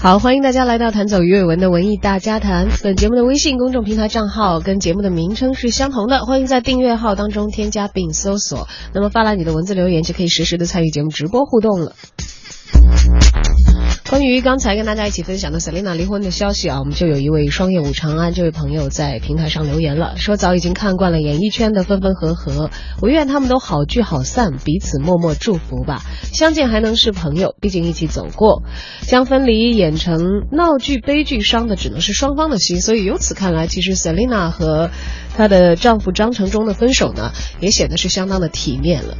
好，欢迎大家来到弹走鱼尾纹的文艺大家谈。本节目的微信公众平台账号跟节目的名称是相同的，欢迎在订阅号当中添加并搜索。那么发来你的文字留言，就可以实时的参与节目直播互动了。关于刚才跟大家一起分享的 Selina 离婚的消息啊，我们就有一位双叶舞长安这位朋友在平台上留言了，说早已经看惯了演艺圈的分分合合，我愿他们都好聚好散，彼此默默祝福吧。相见还能是朋友，毕竟一起走过，将分离演成闹剧悲剧，伤的只能是双方的心。所以由此看来，其实 Selina 和她的丈夫张承忠的分手呢，也显得是相当的体面了。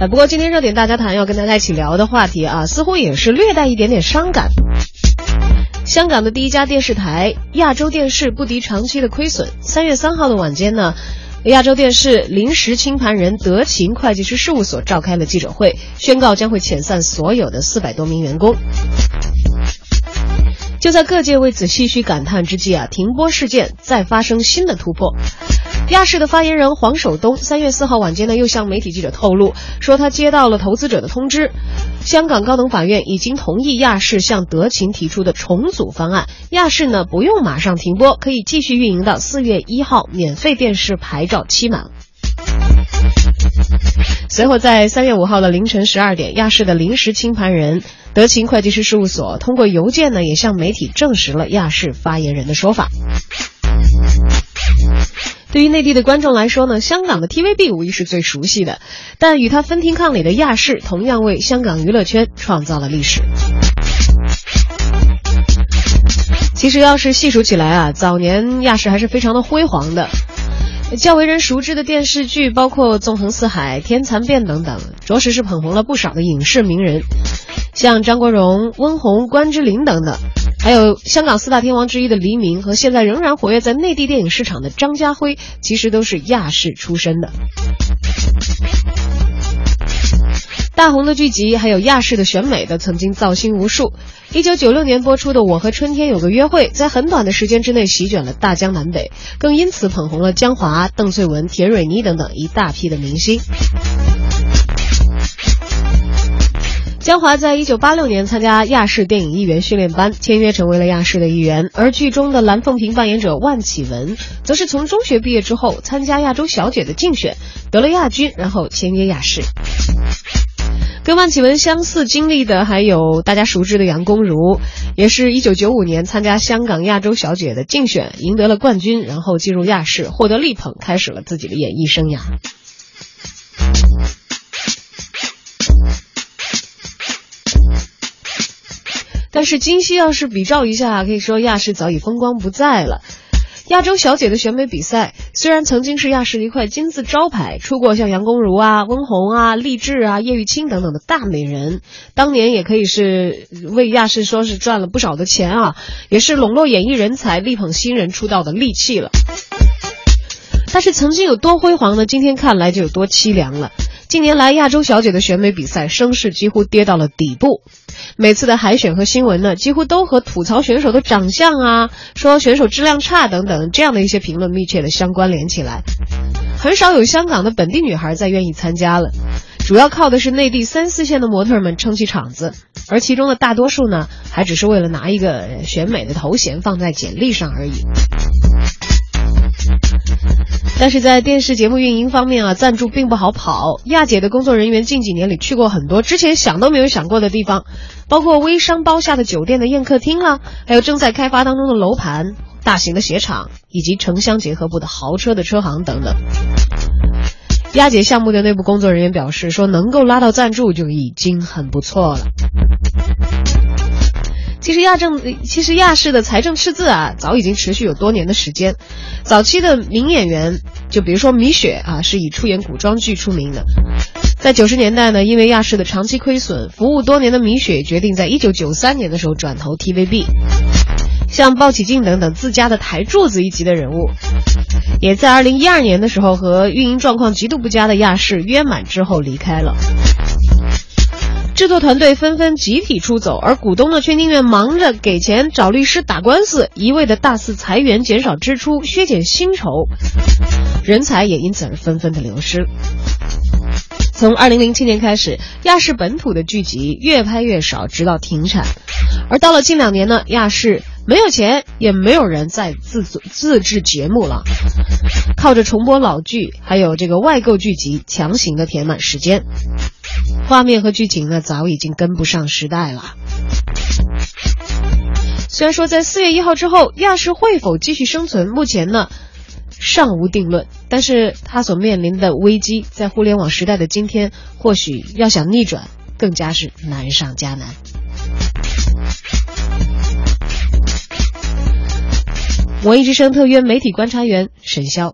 呃，不过今天热点大家谈要跟大家一起聊的话题啊，似乎也是略带一点点伤感。香港的第一家电视台亚洲电视不敌长期的亏损。三月三号的晚间呢，亚洲电视临时清盘人德勤会计师事务所召开了记者会，宣告将会遣散所有的四百多名员工。就在各界为此唏嘘感叹之际啊，停播事件再发生新的突破。亚视的发言人黄守东三月四号晚间呢，又向媒体记者透露说，他接到了投资者的通知，香港高等法院已经同意亚视向德勤提出的重组方案，亚视呢不用马上停播，可以继续运营到四月一号免费电视牌照期满。随后在三月五号的凌晨十二点，亚视的临时清盘人德勤会计师事务所通过邮件呢，也向媒体证实了亚视发言人的说法。对于内地的观众来说呢，香港的 TVB 无疑是最熟悉的，但与它分庭抗礼的亚视同样为香港娱乐圈创造了历史。其实要是细数起来啊，早年亚视还是非常的辉煌的，较为人熟知的电视剧包括《纵横四海》《天蚕变》等等，着实是捧红了不少的影视名人，像张国荣、温虹、关之琳等等。还有香港四大天王之一的黎明和现在仍然活跃在内地电影市场的张家辉，其实都是亚视出身的。大红的剧集，还有亚视的选美的，曾经造星无数。一九九六年播出的《我和春天有个约会》，在很短的时间之内席卷了大江南北，更因此捧红了江华、邓萃雯、田蕊妮等等一大批的明星。江华在一九八六年参加亚视电影艺员训练班，签约成为了亚视的一员。而剧中的蓝凤萍扮演者万绮雯，则是从中学毕业之后参加亚洲小姐的竞选，得了亚军，然后签约亚视。跟万绮雯相似经历的还有大家熟知的杨恭如，也是一九九五年参加香港亚洲小姐的竞选，赢得了冠军，然后进入亚视，获得力捧，开始了自己的演艺生涯。但是今夕要是比照一下，可以说亚视早已风光不再了。亚洲小姐的选美比赛虽然曾经是亚视的一块金字招牌，出过像杨恭如啊、温虹啊、励志啊、叶玉卿等等的大美人，当年也可以是为亚视说是赚了不少的钱啊，也是笼络演艺人才、力捧新人出道的利器了。但是曾经有多辉煌呢？今天看来就有多凄凉了。近年来，亚洲小姐的选美比赛声势几乎跌到了底部。每次的海选和新闻呢，几乎都和吐槽选手的长相啊，说选手质量差等等这样的一些评论密切的相关联起来，很少有香港的本地女孩再愿意参加了，主要靠的是内地三四线的模特们撑起场子，而其中的大多数呢，还只是为了拿一个选美的头衔放在简历上而已。但是在电视节目运营方面啊，赞助并不好跑。亚姐的工作人员近几年里去过很多之前想都没有想过的地方，包括微商包下的酒店的宴客厅啊，还有正在开发当中的楼盘、大型的鞋厂以及城乡结合部的豪车的车行等等。亚姐项目的内部工作人员表示说，能够拉到赞助就已经很不错了。其实亚政，其实亚视的财政赤字啊，早已经持续有多年的时间。早期的名演员，就比如说米雪啊，是以出演古装剧出名的。在九十年代呢，因为亚视的长期亏损，服务多年的米雪决定在一九九三年的时候转投 TVB。像鲍起静等等自家的台柱子一级的人物，也在二零一二年的时候和运营状况极度不佳的亚视约满之后离开了。制作团队纷纷集体出走，而股东呢却宁愿忙着给钱找律师打官司，一味的大肆裁员、减少支出、削减薪酬，人才也因此而纷纷的流失。从二零零七年开始，亚视本土的剧集越拍越少，直到停产。而到了近两年呢，亚视没有钱，也没有人再自自制节目了，靠着重播老剧，还有这个外购剧集，强行的填满时间。画面和剧情呢，早已经跟不上时代了。虽然说在四月一号之后，亚视会否继续生存，目前呢尚无定论。但是它所面临的危机，在互联网时代的今天，或许要想逆转，更加是难上加难。文艺之声特约媒体观察员沈潇。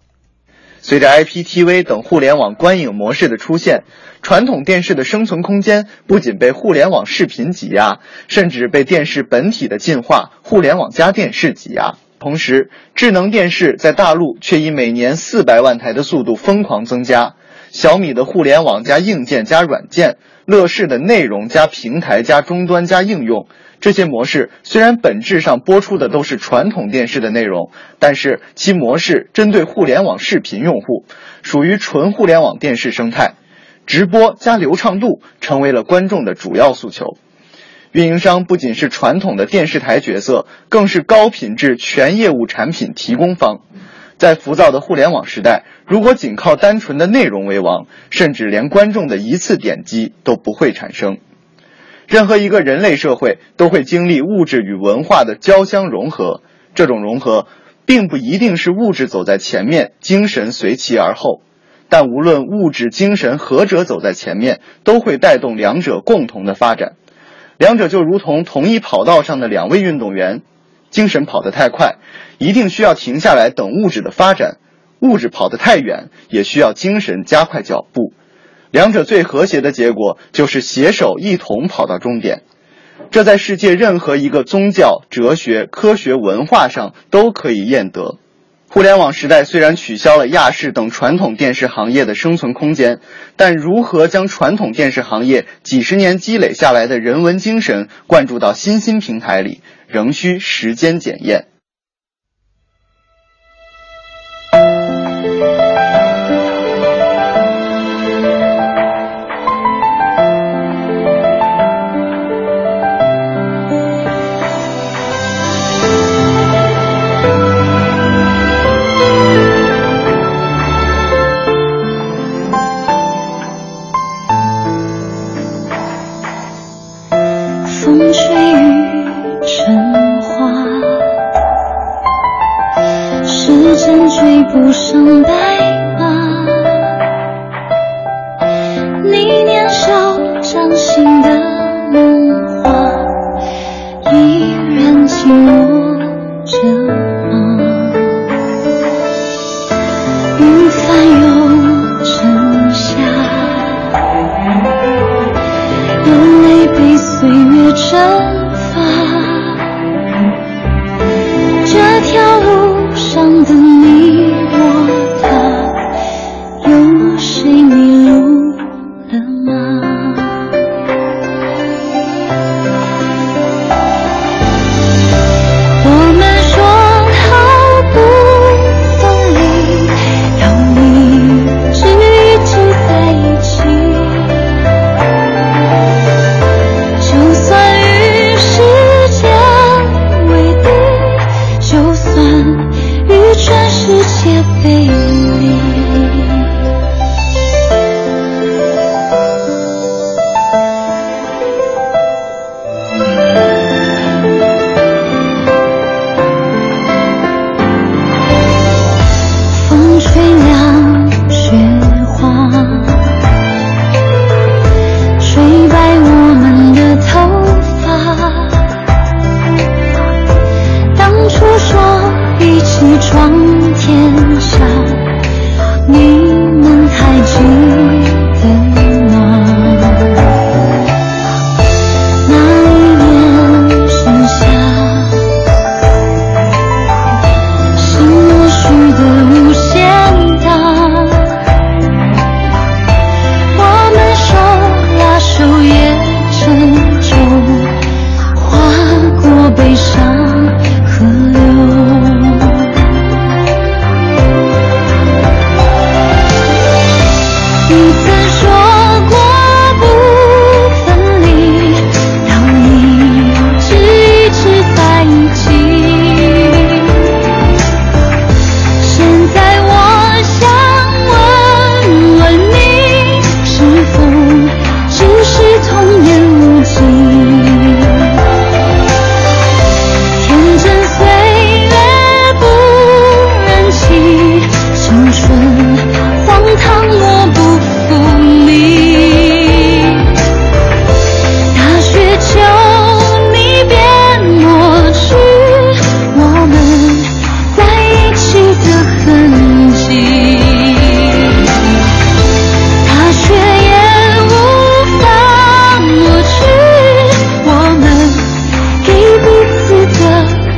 随着 IPTV 等互联网观影模式的出现，传统电视的生存空间不仅被互联网视频挤压，甚至被电视本体的进化——互联网加电视挤压。同时，智能电视在大陆却以每年四百万台的速度疯狂增加。小米的互联网加硬件加软件，乐视的内容加平台加终端加应用。这些模式虽然本质上播出的都是传统电视的内容，但是其模式针对互联网视频用户，属于纯互联网电视生态，直播加流畅度成为了观众的主要诉求。运营商不仅是传统的电视台角色，更是高品质全业务产品提供方。在浮躁的互联网时代，如果仅靠单纯的内容为王，甚至连观众的一次点击都不会产生。任何一个人类社会都会经历物质与文化的交相融合，这种融合并不一定是物质走在前面，精神随其而后，但无论物质、精神何者走在前面，都会带动两者共同的发展。两者就如同同一跑道上的两位运动员，精神跑得太快，一定需要停下来等物质的发展；物质跑得太远，也需要精神加快脚步。两者最和谐的结果就是携手一同跑到终点，这在世界任何一个宗教、哲学、科学、文化上都可以验得。互联网时代虽然取消了亚视等传统电视行业的生存空间，但如何将传统电视行业几十年积累下来的人文精神灌注到新兴平台里，仍需时间检验。心。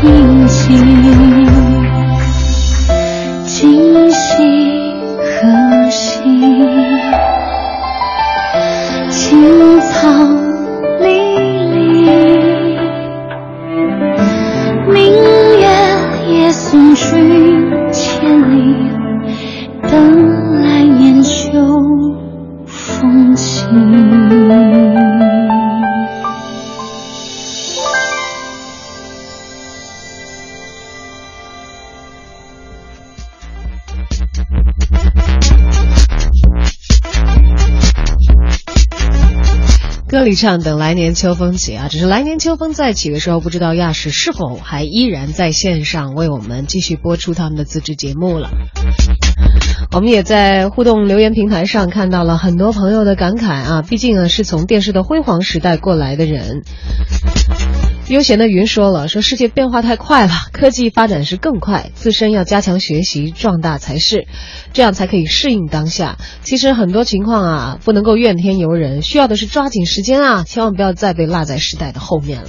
惊醒歌里唱等来年秋风起啊，只是来年秋风再起的时候，不知道亚视是否还依然在线上为我们继续播出他们的自制节目了。我们也在互动留言平台上看到了很多朋友的感慨啊，毕竟呢是从电视的辉煌时代过来的人。悠闲的云说了，说世界变化太快了，科技发展是更快，自身要加强学习壮大才是，这样才可以适应当下。其实很多情况啊，不能够怨天尤人，需要的是抓紧时间啊，千万不要再被落在时代的后面了。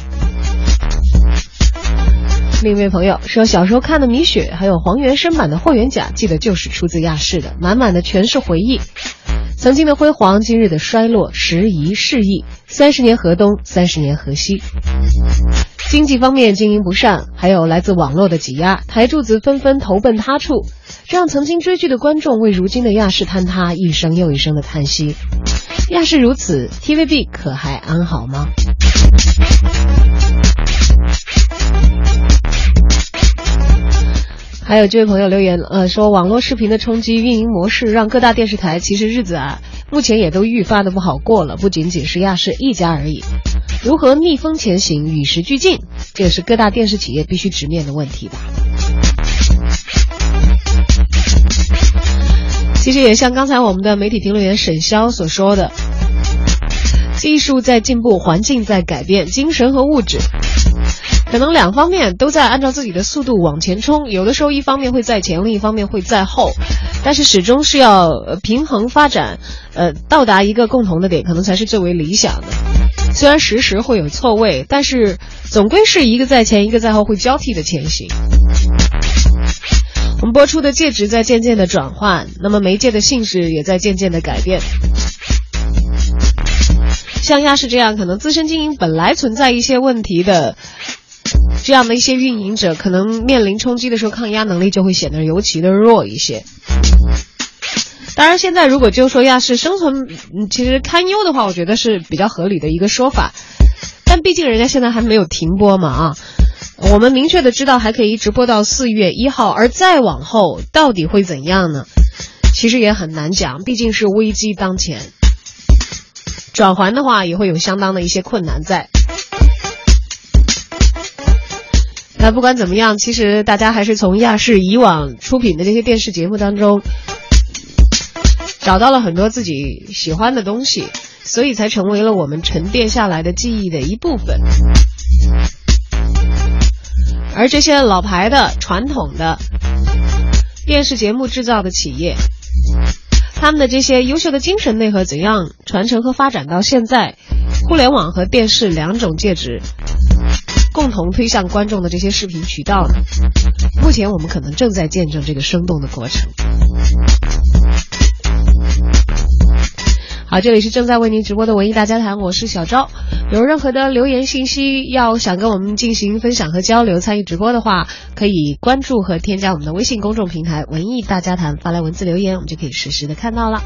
另一位朋友说，小时候看的《米雪》还有黄元生版的《霍元甲》，记得就是出自亚视的，满满的全是回忆。曾经的辉煌，今日的衰落，时移世易。三十年河东，三十年河西。经济方面经营不善，还有来自网络的挤压，台柱子纷纷投奔他处，让曾经追剧的观众为如今的亚视坍塌一声又一声的叹息。亚视如此，TVB 可还安好吗？还有这位朋友留言，呃，说网络视频的冲击，运营模式让各大电视台其实日子啊，目前也都愈发的不好过了，不仅仅是亚视一家而已。如何逆风前行，与时俱进，这也是各大电视企业必须直面的问题吧。其实也像刚才我们的媒体评论员沈潇所说的，技术在进步，环境在改变，精神和物质。可能两方面都在按照自己的速度往前冲，有的时候一方面会在前，另一方面会在后，但是始终是要平衡发展，呃，到达一个共同的点，可能才是最为理想的。虽然时时会有错位，但是总归是一个在前，一个在后，会交替的前行。我们播出的介质在渐渐的转换，那么媒介的性质也在渐渐的改变。像亚视这样，可能自身经营本来存在一些问题的。这样的一些运营者，可能面临冲击的时候，抗压能力就会显得尤其的弱一些。当然，现在如果就说亚视生存其实堪忧的话，我觉得是比较合理的一个说法。但毕竟人家现在还没有停播嘛啊，我们明确的知道还可以一直播到四月一号，而再往后到底会怎样呢？其实也很难讲，毕竟是危机当前，转环的话也会有相当的一些困难在。那不管怎么样，其实大家还是从亚视以往出品的这些电视节目当中，找到了很多自己喜欢的东西，所以才成为了我们沉淀下来的记忆的一部分。而这些老牌的、传统的电视节目制造的企业，他们的这些优秀的精神内核怎样传承和发展到现在？互联网和电视两种介质。共同推向观众的这些视频渠道呢？目前我们可能正在见证这个生动的过程。好，这里是正在为您直播的文艺大家谈，我是小昭。有任何的留言信息要想跟我们进行分享和交流，参与直播的话，可以关注和添加我们的微信公众平台“文艺大家谈”，发来文字留言，我们就可以实时的看到了。